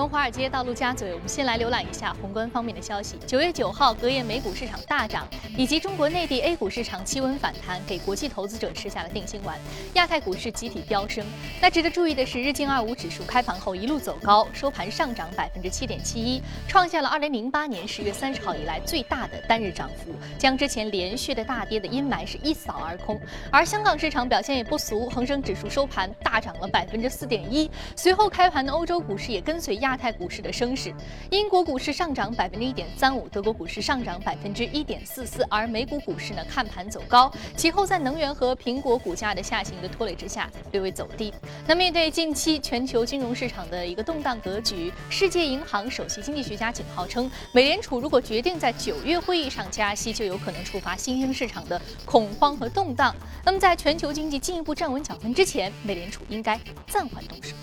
从华尔街到陆家嘴，我们先来浏览一下宏观方面的消息。九月九号，隔夜美股市场大涨，以及中国内地 A 股市场企稳反弹，给国际投资者吃下了定心丸。亚太股市集体飙升。那值得注意的是，日经二五指数开盘后一路走高，收盘上涨百分之七点七一，创下了二零零八年十月三十号以来最大的单日涨幅，将之前连续的大跌的阴霾是一扫而空。而香港市场表现也不俗，恒生指数收盘大涨了百分之四点一，随后开盘的欧洲股市也跟随。亚亚太股市的升势，英国股市上涨百分之一点三五，德国股市上涨百分之一点四四，而美股股市呢看盘走高，其后在能源和苹果股价的下行的拖累之下略微走低。那面对近期全球金融市场的一个动荡格局，世界银行首席经济学家警号称，美联储如果决定在九月会议上加息，就有可能触发新兴市场的恐慌和动荡。那么在全球经济进一步站稳脚跟之前，美联储应该暂缓动手。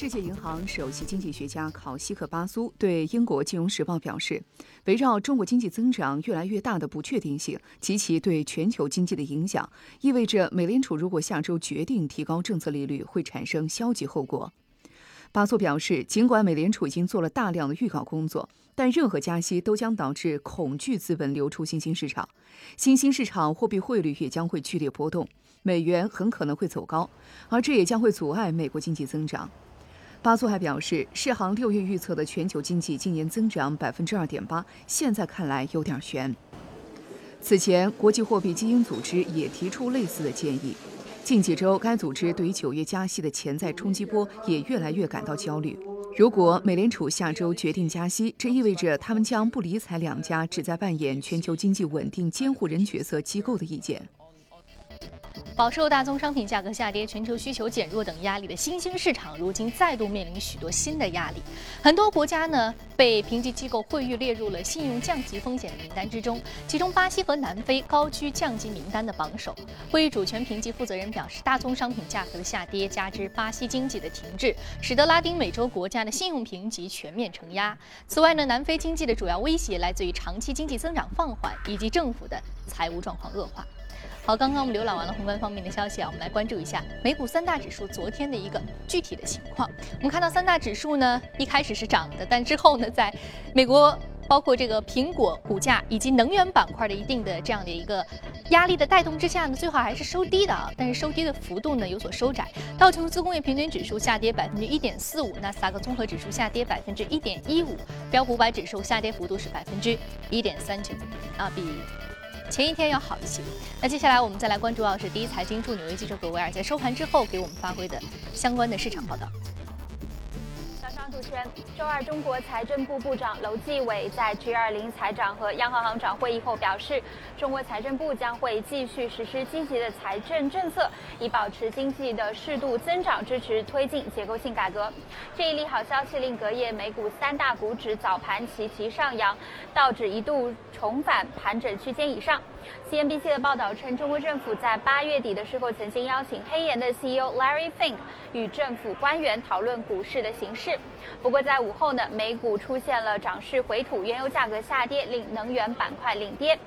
世界银行首席经济学家考西克巴苏对英国金融时报表示，围绕中国经济增长越来越大的不确定性及其对全球经济的影响，意味着美联储如果下周决定提高政策利率，会产生消极后果。巴苏表示，尽管美联储已经做了大量的预告工作，但任何加息都将导致恐惧资本流出新兴市场，新兴市场货币汇率也将会剧烈波动，美元很可能会走高，而这也将会阻碍美国经济增长。巴苏还表示，世行六月预测的全球经济今年增长百分之二点八，现在看来有点悬。此前，国际货币基金组织也提出类似的建议。近几周，该组织对于九月加息的潜在冲击波也越来越感到焦虑。如果美联储下周决定加息，这意味着他们将不理睬两家旨在扮演全球经济稳定监护人角色机构的意见。饱受大宗商品价格下跌、全球需求减弱等压力的新兴市场，如今再度面临许多新的压力。很多国家呢被评级机构惠誉列入了信用降级风险的名单之中，其中巴西和南非高居降级名单的榜首。会议主权评级负责人表示，大宗商品价格的下跌加之巴西经济的停滞，使得拉丁美洲国家的信用评级全面承压。此外呢，南非经济的主要威胁来自于长期经济增长放缓以及政府的财务状况恶化。好，刚刚我们浏览完了宏观方面的消息啊，我们来关注一下美股三大指数昨天的一个具体的情况。我们看到三大指数呢，一开始是涨的，但之后呢，在美国包括这个苹果股价以及能源板块的一定的这样的一个压力的带动之下呢，最后还是收低的啊。但是收低的幅度呢有所收窄，道琼斯工业平均指数下跌百分之一点四五，纳斯达克综合指数下跌百分之一点一五，标普五百指数下跌幅度是百分之一点三九啊，比。前一天要好一些。那接下来我们再来关注到是第一财经驻纽约记者葛维尔在收盘之后给我们发挥的相关的市场报道。主持人，周二，中国财政部部长楼继伟在 G20 财长和央行行长会议后表示，中国财政部将会继续实施积极的财政政策，以保持经济的适度增长，支持推进结构性改革。这一利好消息令隔夜美股三大股指早盘齐齐上扬，道指一度重返盘整区间以上。CNBC 的报道称，中国政府在八月底的时候曾经邀请黑岩的 CEO Larry Fink 与政府官员讨论股市的形势。不过在午后呢，美股出现了涨势回吐，原油价格下跌，令能源板块领跌。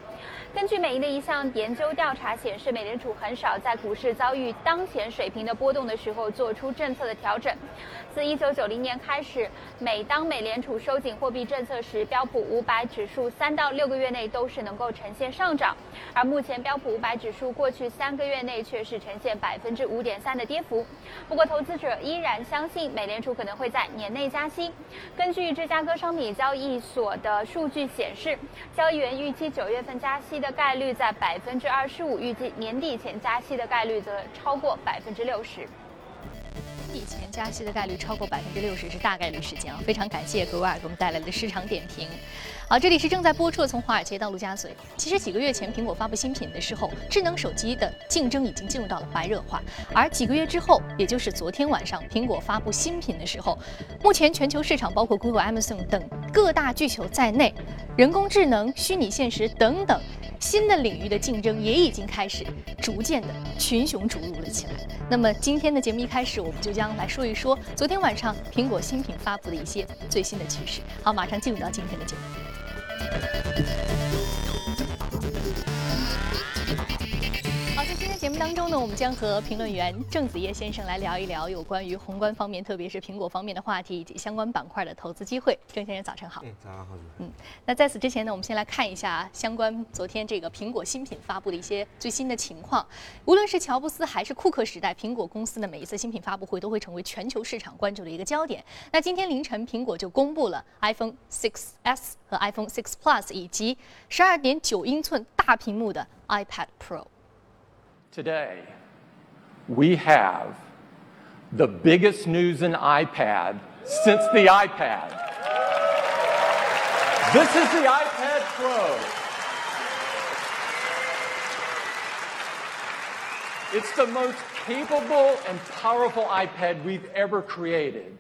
根据美银的一项研究调查显示，美联储很少在股市遭遇当前水平的波动的时候做出政策的调整。自1990年开始，每当美联储收紧货币政策时，标普500指数三到六个月内都是能够呈现上涨。而目前标普500指数过去三个月内却是呈现百分之五点三的跌幅。不过，投资者依然相信美联储可能会在年内加息。根据芝加哥商品交易所的数据显示，交易员预期九月份加息。的概率在百分之二十五，预计年底前加息的概率则超过百分之六十。年底前加息的概率超过百分之六十是大概率事件啊！非常感谢格瓦尔给我们带来的市场点评。好，这里是正在播出的从华尔街到陆家嘴。其实几个月前苹果发布新品的时候，智能手机的竞争已经进入到了白热化。而几个月之后，也就是昨天晚上，苹果发布新品的时候，目前全球市场包括 Google、Amazon 等各大巨头在内，人工智能、虚拟现实等等。新的领域的竞争也已经开始逐渐的群雄逐鹿了起来。那么今天的节目一开始，我们就将来说一说昨天晚上苹果新品发布的一些最新的趋势。好，马上进入到今天的节目。Thank you. 当中呢，我们将和评论员郑子叶先生来聊一聊有关于宏观方面，特别是苹果方面的话题以及相关板块的投资机会。郑先生，早晨好。嗯，早上好，嗯，那在此之前呢，我们先来看一下相关昨天这个苹果新品发布的一些最新的情况。无论是乔布斯还是库克时代，苹果公司的每一次新品发布会都会成为全球市场关注的一个焦点。那今天凌晨，苹果就公布了 iPhone 6s 和 iPhone 6 Plus 以及12.9英寸大屏幕的 iPad Pro。Today, we have the biggest news in iPad since the iPad. This is the iPad Pro. It's the most capable and powerful iPad we've ever created.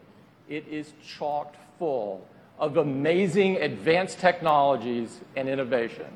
It is chock full of amazing advanced technologies and innovation.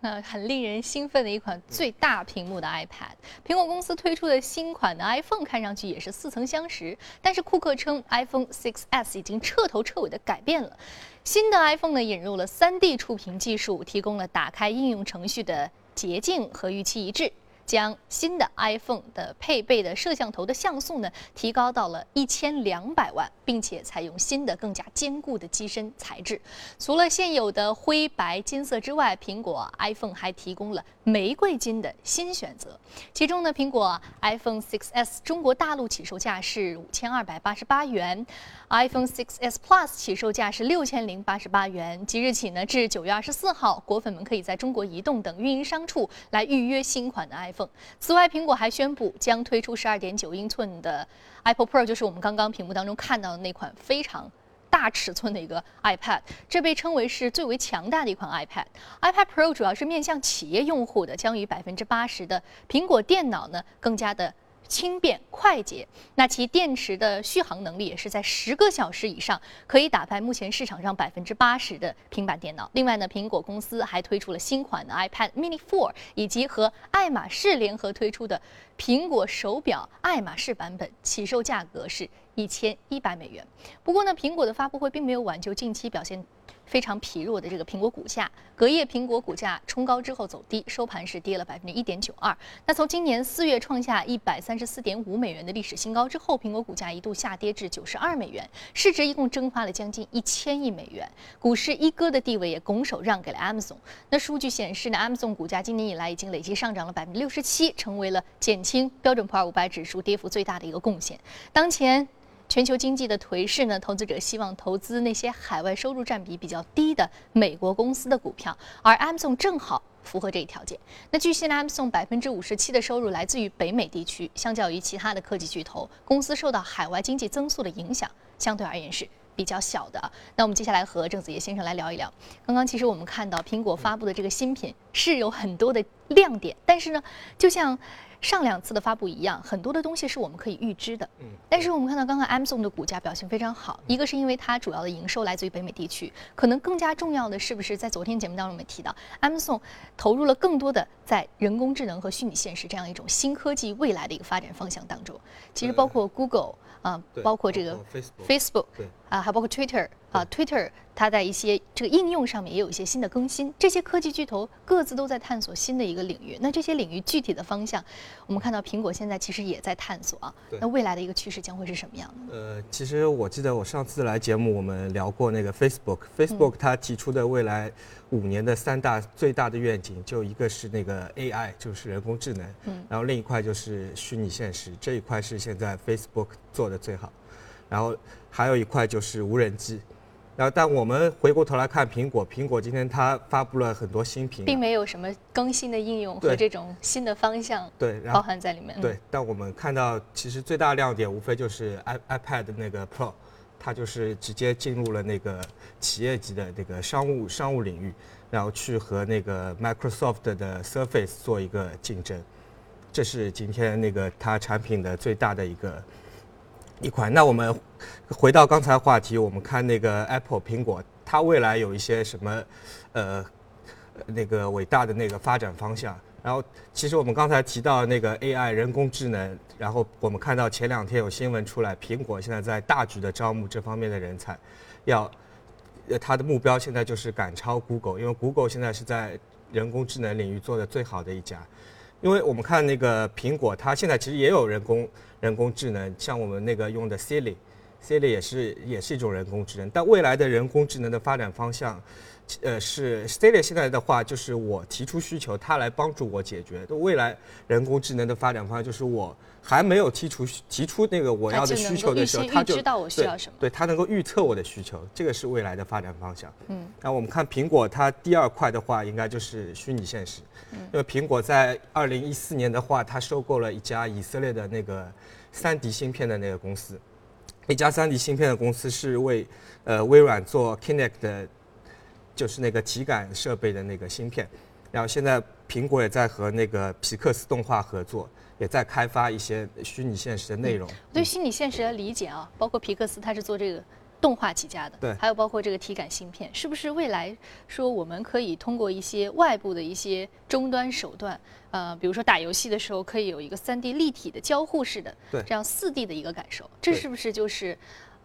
那很令人兴奋的一款最大屏幕的 iPad，苹果公司推出的新款的 iPhone 看上去也是似曾相识，但是库克称 iPhone 6s 已经彻头彻尾的改变了。新的 iPhone 呢引入了 3D 触屏技术，提供了打开应用程序的捷径和预期一致。将新的 iPhone 的配备的摄像头的像素呢提高到了一千两百万，并且采用新的更加坚固的机身材质。除了现有的灰白金色之外，苹果 iPhone 还提供了玫瑰金的新选择。其中呢，苹果 iPhone 6s 中国大陆起售价是五千二百八十八元，iPhone 6s Plus 起售价是六千零八十八元。即日起呢，至九月二十四号，果粉们可以在中国移动等运营商处来预约新款的 iPhone。此外，苹果还宣布将推出12.9英寸的 Apple Pro，就是我们刚刚屏幕当中看到的那款非常大尺寸的一个 iPad。这被称为是最为强大的一款 iPad。iPad Pro 主要是面向企业用户的，将与百分之八十的苹果电脑呢更加的。轻便快捷，那其电池的续航能力也是在十个小时以上，可以打败目前市场上百分之八十的平板电脑。另外呢，苹果公司还推出了新款的 iPad Mini 4，以及和爱马仕联合推出的苹果手表爱马仕版本，起售价格是一千一百美元。不过呢，苹果的发布会并没有挽救近期表现。非常疲弱的这个苹果股价，隔夜苹果股价冲高之后走低，收盘是跌了百分之一点九二。那从今年四月创下一百三十四点五美元的历史新高之后，苹果股价一度下跌至九十二美元，市值一共蒸发了将近一千亿美元，股市一哥的地位也拱手让给了 Amazon。那数据显示呢，Amazon 股价今年以来已经累计上涨了百分之六十七，成为了减轻标准普尔五百指数跌幅最大的一个贡献。当前。全球经济的颓势呢，投资者希望投资那些海外收入占比比较低的美国公司的股票，而 Amazon 正好符合这一条件。那据悉呢，Amazon 百分之五十七的收入来自于北美地区，相较于其他的科技巨头，公司受到海外经济增速的影响，相对而言是比较小的。那我们接下来和郑子叶先生来聊一聊。刚刚其实我们看到苹果发布的这个新品是有很多的亮点，但是呢，就像。上两次的发布一样，很多的东西是我们可以预知的。嗯，但是我们看到刚刚 Amazon 的股价表现非常好，一个是因为它主要的营收来自于北美地区，可能更加重要的是不是在昨天节目当中我们提到，Amazon 投入了更多的在人工智能和虚拟现实这样一种新科技未来的一个发展方向当中。其实包括 Google 啊，包括这个 Facebook，啊，还包括 Twitter 啊，Twitter。它在一些这个应用上面也有一些新的更新，这些科技巨头各自都在探索新的一个领域。那这些领域具体的方向，我们看到苹果现在其实也在探索啊。那未来的一个趋势将会是什么样的？呃，其实我记得我上次来节目我们聊过那个 Facebook，Facebook 它提出的未来五年的三大最大的愿景，就一个是那个 AI，就是人工智能，嗯，然后另一块就是虚拟现实，这一块是现在 Facebook 做的最好，然后还有一块就是无人机。然后，但我们回过头来看苹果，苹果今天它发布了很多新品，并没有什么更新的应用和这种新的方向对包含在里面。对，但我们看到其实最大亮点无非就是 i iPad 那个 Pro，它就是直接进入了那个企业级的那个商务商务领域，然后去和那个 Microsoft 的 Surface 做一个竞争，这是今天那个它产品的最大的一个。一款，那我们回到刚才话题，我们看那个 Apple 苹果，它未来有一些什么，呃，那个伟大的那个发展方向。然后，其实我们刚才提到那个 AI 人工智能，然后我们看到前两天有新闻出来，苹果现在在大举的招募这方面的人才，要，呃，它的目标现在就是赶超 Google，因为 Google 现在是在人工智能领域做的最好的一家。因为我们看那个苹果，它现在其实也有人工人工智能，像我们那个用的 Siri，Siri 也是也是一种人工智能。但未来的人工智能的发展方向，呃，是 Siri 现在的话就是我提出需求，它来帮助我解决。未来人工智能的发展方向就是我还没有提出提出那个我要的需求的时候，它就知道我需要什么，对，它能够预测我的需求，这个是未来的发展方向。嗯，那我们看苹果，它第二块的话应该就是虚拟现实。因为苹果在二零一四年的话，它收购了一家以色列的那个三 D 芯片的那个公司，一家三 D 芯片的公司是为呃微软做 Kinect 的，就是那个体感设备的那个芯片。然后现在苹果也在和那个皮克斯动画合作，也在开发一些虚拟现实的内容。对虚拟现实的理解啊，包括皮克斯，它是做这个。动画起家的，对，还有包括这个体感芯片，是不是未来说我们可以通过一些外部的一些终端手段，呃，比如说打游戏的时候可以有一个三 D 立体的交互式的，对，这样四 D 的一个感受，这是不是就是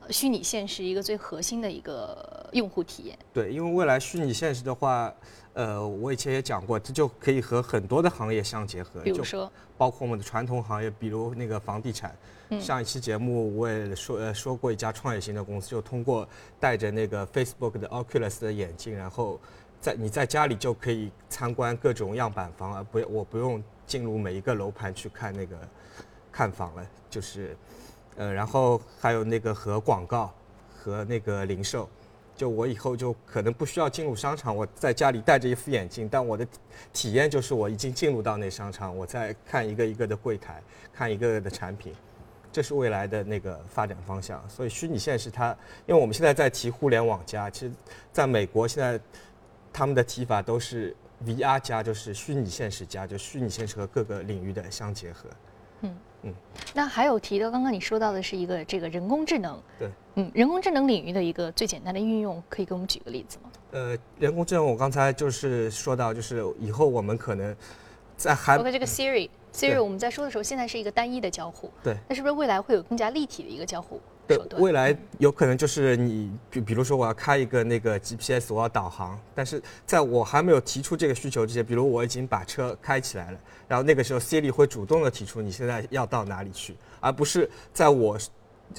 虚拟现实一个最核心的一个用户体验？对，因为未来虚拟现实的话。呃，我以前也讲过，这就可以和很多的行业相结合，比如说，包括我们的传统行业，比如那个房地产。上一期节目我也说呃说过一家创业型的公司，就通过戴着那个 Facebook 的 Oculus 的眼镜，然后在你在家里就可以参观各种样板房，而不我不用进入每一个楼盘去看那个看房了，就是呃，然后还有那个和广告和那个零售。就我以后就可能不需要进入商场，我在家里戴着一副眼镜，但我的体验就是我已经进入到那商场，我在看一个一个的柜台，看一个个的产品，这是未来的那个发展方向。所以虚拟现实它，因为我们现在在提互联网加，其实在美国现在他们的提法都是 VR 加，就是虚拟现实加，就虚拟现实和各个领域的相结合。嗯。嗯，那还有提到刚刚你说到的是一个这个人工智能，对，嗯，人工智能领域的一个最简单的运用，可以给我们举个例子吗？呃，人工智能我刚才就是说到，就是以后我们可能在还包括这个 Siri，Siri 我们在说的时候，现在是一个单一的交互，对，那是不是未来会有更加立体的一个交互？对，未来有可能就是你，比比如说我要开一个那个 GPS，我要导航，但是在我还没有提出这个需求之前，比如我已经把车开起来了，然后那个时候 Siri 会主动的提出你现在要到哪里去，而不是在我。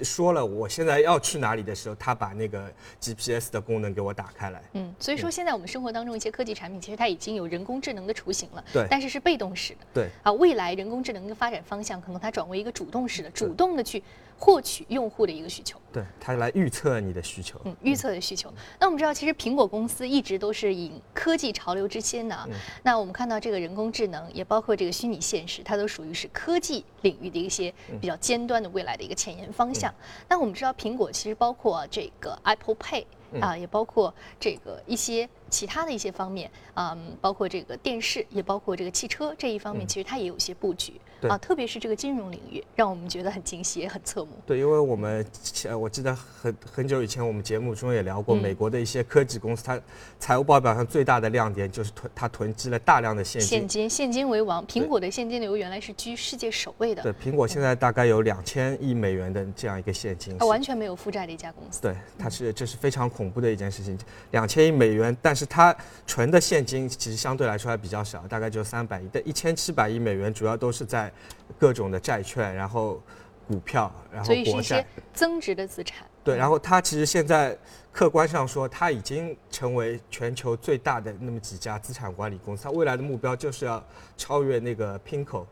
说了，我现在要去哪里的时候，他把那个 GPS 的功能给我打开来。嗯，所以说现在我们生活当中一些科技产品，其实它已经有人工智能的雏形了。对。但是是被动式的。对。啊，未来人工智能的发展方向，可能它转为一个主动式的，主动的去获取用户的一个需求。对，它来预测你的需求。嗯，预测的需求。那我们知道，其实苹果公司一直都是以科技潮流之先的。嗯。那我们看到这个人工智能，也包括这个虚拟现实，它都属于是科技领域的一些比较尖端的未来的一个前沿方向。那我们知道，苹果其实包括这个 Apple Pay 啊，也包括这个一些。其他的一些方面，嗯，包括这个电视，也包括这个汽车这一方面，其实它也有些布局啊，特别是这个金融领域，让我们觉得很惊喜，也很侧目。对，因为我们呃，我记得很很久以前，我们节目中也聊过，美国的一些科技公司，它财务报表上最大的亮点就是囤，它囤积了大量的现金。现金，现金为王。苹果的现金流原来是居世界首位的。对，苹果现在大概有两千亿美元的这样一个现金。它完全没有负债的一家公司。对，它是这是非常恐怖的一件事情，两千亿美元，但是。它纯的现金其实相对来说还比较少，大概就三百亿，但一千七百亿美元主要都是在各种的债券，然后股票，然后国债，增值的资产。对，然后它其实现在客观上说，它已经成为全球最大的那么几家资产管理公司，它未来的目标就是要超越那个 Pinko，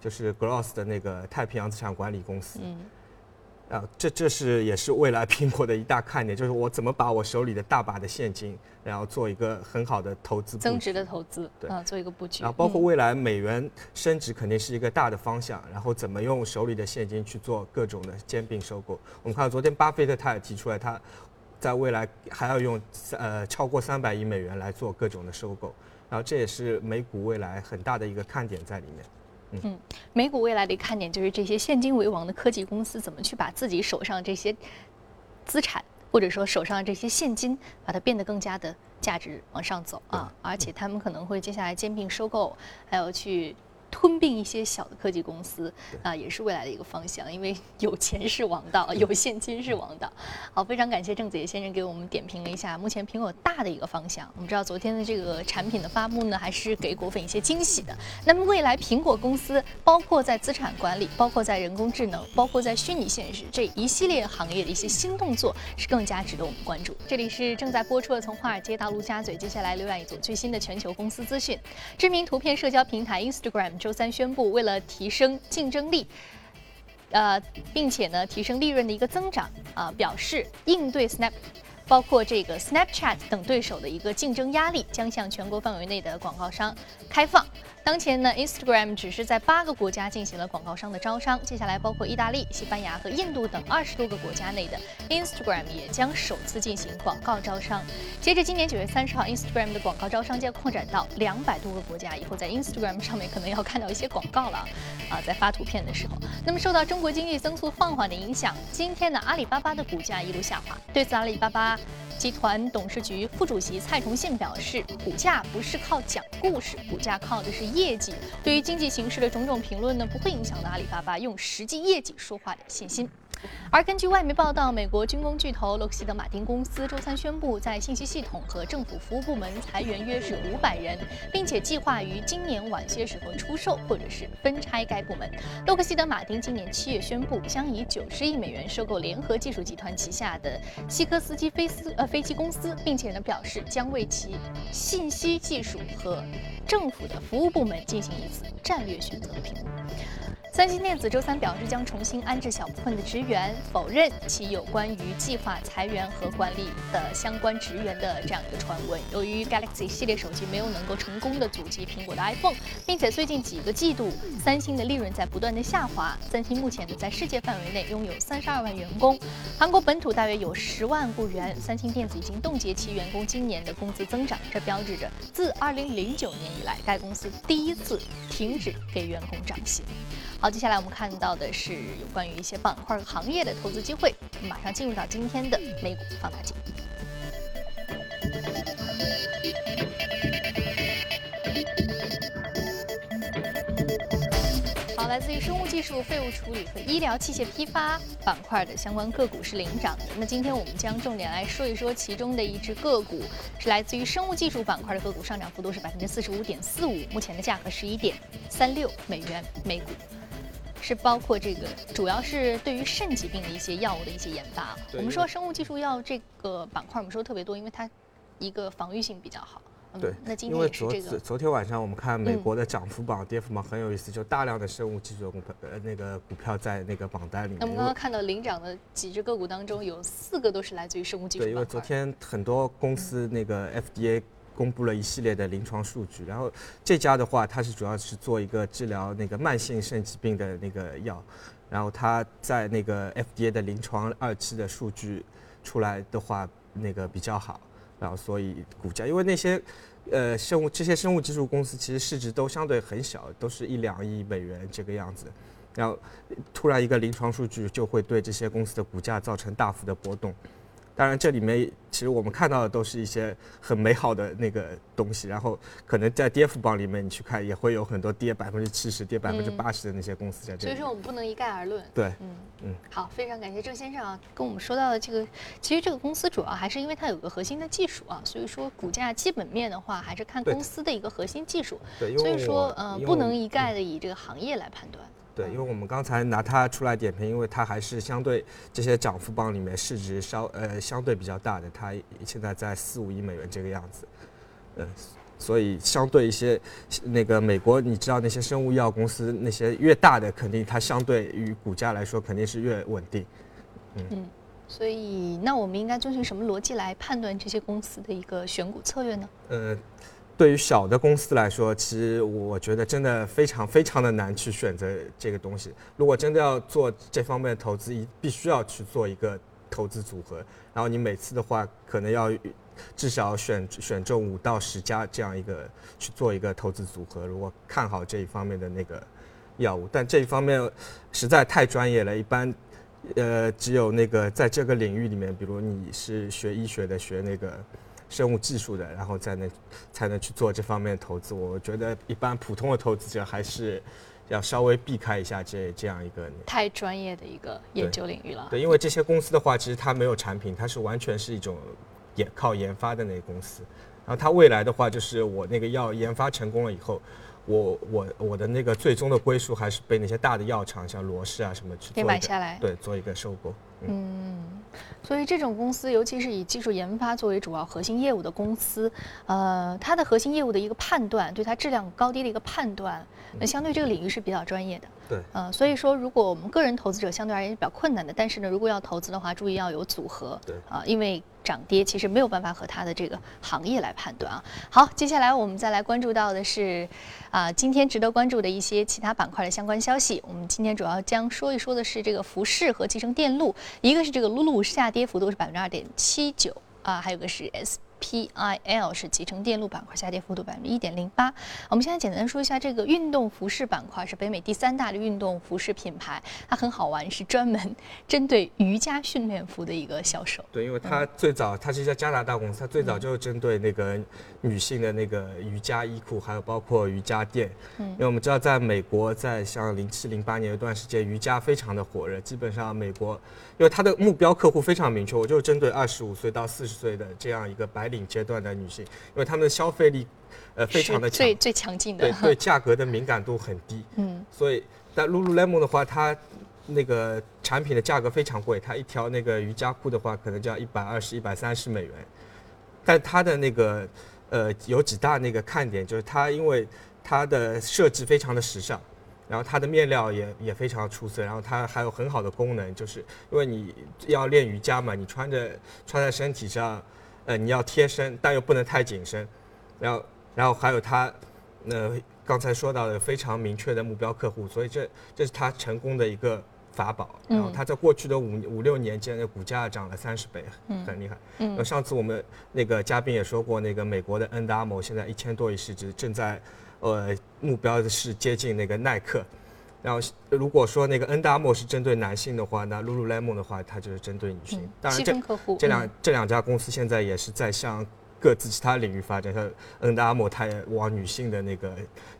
就是 Gross 的那个太平洋资产管理公司。嗯。啊，这这是也是未来苹果的一大看点，就是我怎么把我手里的大把的现金，然后做一个很好的投资，增值的投资，对，啊，做一个布局。然后包括未来美元升值肯定是一个大的方向，然后怎么用手里的现金去做各种的兼并收购。我们看到昨天巴菲特他也提出来，他在未来还要用呃超过三百亿美元来做各种的收购，然后这也是美股未来很大的一个看点在里面。嗯，美股未来的一个看点就是这些现金为王的科技公司怎么去把自己手上这些资产，或者说手上这些现金，把它变得更加的价值往上走啊！而且他们可能会接下来兼并收购，还有去。吞并一些小的科技公司啊，也是未来的一个方向。因为 有钱是王道，有现金是王道。好，非常感谢郑子杰先生给我们点评了一下目前苹果大的一个方向。我们知道昨天的这个产品的发布呢，还是给果粉一些惊喜的。那么未来苹果公司，包括在资产管理，包括在人工智能，包括在虚拟现实这一系列行业的一些新动作，是更加值得我们关注。这里是正在播出的《从华尔街到陆家嘴》，接下来浏览一组最新的全球公司资讯。知名图片社交平台 Instagram 周三宣布，为了提升竞争力，呃，并且呢提升利润的一个增长啊，表示应对 Snap，包括这个 Snapchat 等对手的一个竞争压力，将向全国范围内的广告商开放。当前呢，Instagram 只是在八个国家进行了广告商的招商，接下来包括意大利、西班牙和印度等二十多个国家内的 Instagram 也将首次进行广告招商。截至今年九月三十号，Instagram 的广告招商将扩展到两百多个国家，以后在 Instagram 上面可能要看到一些广告了啊，在发图片的时候。那么受到中国经济增速放缓的影响，今天呢，阿里巴巴的股价一路下滑。对此，阿里巴巴集团董事局副主席蔡崇信表示，股价不是靠讲故事，股价靠的是。业绩对于经济形势的种种评论呢，不会影响到阿里巴巴用实际业绩说话的信心。而根据外媒报道，美国军工巨头洛克希德马丁公司周三宣布，在信息系统和政府服务部门裁员约是五百人，并且计划于今年晚些时候出售或者是分拆该部门。洛克希德马丁今年七月宣布，将以九十亿美元收购联合技术集团旗下的西科斯基飞斯呃飞机公司，并且呢表示将为其信息技术和政府的服务部门进行一次战略选择的评估。三星电子周三表示，将重新安置小部分的职员，否认其有关于计划裁员和管理的相关职员的这样一个传闻。由于 Galaxy 系列手机没有能够成功的阻击苹果的 iPhone，并且最近几个季度三星的利润在不断的下滑，三星目前呢在世界范围内拥有三十二万员工，韩国本土大约有十万雇员。三星电子已经冻结其员工今年的工资增长，这标志着自二零零九年以来，该公司第一次停止给员工涨薪。好，接下来我们看到的是有关于一些板块行业的投资机会。马上进入到今天的美股放大镜。来自于生物技术、废物处理和医疗器械批发板块的相关个股是领涨的。那今天我们将重点来说一说其中的一只个股，是来自于生物技术板块的个股，上涨幅度是百分之四十五点四五，目前的价格十一点三六美元每股。是包括这个，主要是对于肾疾病的一些药物的一些研发。我们说生物技术药这个板块，我们说特别多，因为它一个防御性比较好。对，那今天因为昨昨天晚上我们看美国的涨幅榜、跌幅榜很有意思，就大量的生物技术股票呃那个股票在那个榜单里面。那我们刚刚看到领涨的几只个股当中，有四个都是来自于生物技术。对，因为昨天很多公司那个 FDA。公布了一系列的临床数据，然后这家的话，它是主要是做一个治疗那个慢性肾疾病的那个药，然后它在那个 FDA 的临床二期的数据出来的话，那个比较好，然后所以股价，因为那些呃生物这些生物技术公司其实市值都相对很小，都是一两亿美元这个样子，然后突然一个临床数据就会对这些公司的股价造成大幅的波动。当然，这里面其实我们看到的都是一些很美好的那个东西，然后可能在跌幅榜里面你去看，也会有很多跌百分之七十、跌百分之八十的那些公司在这里。所以说我们不能一概而论。对，嗯嗯。好，非常感谢郑先生啊，跟我们说到的这个，其实这个公司主要还是因为它有个核心的技术啊，所以说股价基本面的话，还是看公司的一个核心技术。对，所以说呃，不能一概的以这个行业来判断。对，因为我们刚才拿它出来点评，因为它还是相对这些涨幅榜里面市值稍呃相对比较大的，它现在在四五亿美元这个样子，嗯，所以相对一些那个美国，你知道那些生物医药公司那些越大的，肯定它相对于股价来说肯定是越稳定，嗯，所以那我们应该遵循什么逻辑来判断这些公司的一个选股策略呢？呃。对于小的公司来说，其实我觉得真的非常非常的难去选择这个东西。如果真的要做这方面的投资，一必须要去做一个投资组合，然后你每次的话可能要至少选选中五到十家这样一个去做一个投资组合。如果看好这一方面的那个药物，但这一方面实在太专业了，一般呃只有那个在这个领域里面，比如你是学医学的，学那个。生物技术的，然后才能才能去做这方面的投资。我觉得一般普通的投资者还是要稍微避开一下这这样一个太专业的一个研究领域了。对，因为这些公司的话，其实它没有产品，它是完全是一种研靠研发的那个公司。然后它未来的话，就是我那个药研发成功了以后。我我我的那个最终的归属还是被那些大的药厂，像罗氏啊什么去买下来，对，做一个收购。嗯，所以这种公司，尤其是以技术研发作为主要核心业务的公司，呃，它的核心业务的一个判断，对它质量高低的一个判断，那相对这个领域是比较专业的。对，呃，所以说，如果我们个人投资者相对而言比较困难的，但是呢，如果要投资的话，注意要有组合。对，啊，因为涨跌其实没有办法和它的这个行业来判断啊。好，接下来我们再来关注到的是，啊，今天值得关注的一些其他板块的相关消息。我们今天主要将说一说的是这个服饰和集成电路，一个是这个露露下跌幅度是百分之二点七九啊，还有个是 S。PIL 是集成电路板块下跌幅度百分之一点零八。我们现在简单说一下这个运动服饰板块是北美第三大的运动服饰品牌，它很好玩，是专门 针对瑜伽训练服的一个销售。对，因为它最早它是一家加拿大公司，它最早就是针对那个女性的那个瑜伽衣裤，还有包括瑜伽垫。嗯，因为我们知道在美国，在像零七零八年有段时间瑜伽非常的火热，基本上美国因为它的目标客户非常明确，我就是针对二十五岁到四十岁的这样一个白领。阶段的女性，因为她们的消费力，呃，非常的强，最最强劲的，对对，价格的敏感度很低，嗯，所以但 Lululemon 的话，它那个产品的价格非常贵，它一条那个瑜伽裤的话，可能就要一百二十一百三十美元，但它的那个呃有几大那个看点，就是它因为它的设计非常的时尚。然后它的面料也也非常出色，然后它还有很好的功能，就是因为你要练瑜伽嘛，你穿着穿在身体上。呃，你要贴身，但又不能太紧身，然后，然后还有它，呃，刚才说到的非常明确的目标客户，所以这这是它成功的一个法宝。然后它在过去的五五六年间，的股价涨了三十倍，很厉害。嗯。上次我们那个嘉宾也说过，那个美国的 N M 现在一千多亿市值，正在，呃，目标是接近那个耐克。然后，如果说那个 N M 是针对男性的话，那 Lululemon 的话，它就是针对女性。当然，这这两这两家公司现在也是在向各自其他领域发展。像 N M 它也往女性的那个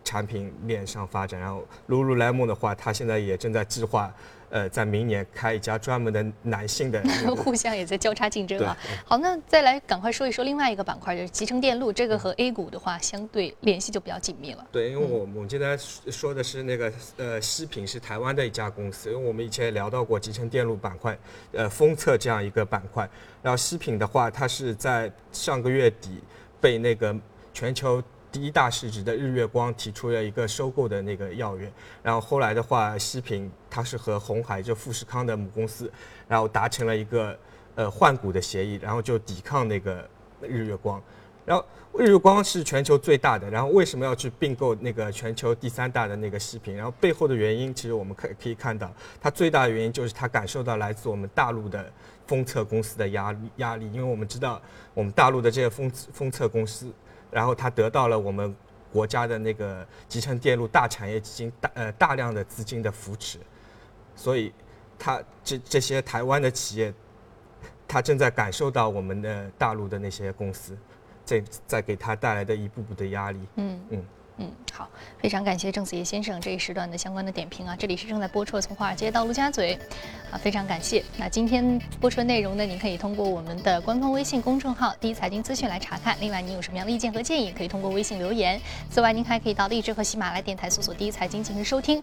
产品链上发展，然后 Lululemon 的话，它现在也正在计划。呃，在明年开一家专门的男性的，互相也在交叉竞争啊。好，那再来赶快说一说另外一个板块，就是集成电路。这个和 A 股的话相对联系就比较紧密了。对，因为我我们今天说的是那个呃，西品是台湾的一家公司，因为我们以前也聊到过集成电路板块，呃，封测这样一个板块。然后西品的话，它是在上个月底被那个全球。第一大市值的日月光提出了一个收购的那个要约，然后后来的话，西平它是和红海就富士康的母公司，然后达成了一个呃换股的协议，然后就抵抗那个日月光，然后日月光是全球最大的，然后为什么要去并购那个全球第三大的那个西平？然后背后的原因，其实我们可可以看到，它最大的原因就是它感受到来自我们大陆的封测公司的压力压力，因为我们知道我们大陆的这些封封测公司。然后他得到了我们国家的那个集成电路大产业基金大呃大量的资金的扶持，所以他这这些台湾的企业，他正在感受到我们的大陆的那些公司在在给他带来的一步步的压力。嗯嗯。嗯，好，非常感谢郑子叶先生这一时段的相关的点评啊！这里是正在播出的《从华尔街到陆家嘴》，啊，非常感谢。那今天播出的内容呢，您可以通过我们的官方微信公众号“第一财经资讯”来查看。另外，您有什么样的意见和建议，可以通过微信留言。此外，您还可以到荔枝和喜马拉雅电台搜索“第一财经”进行收听。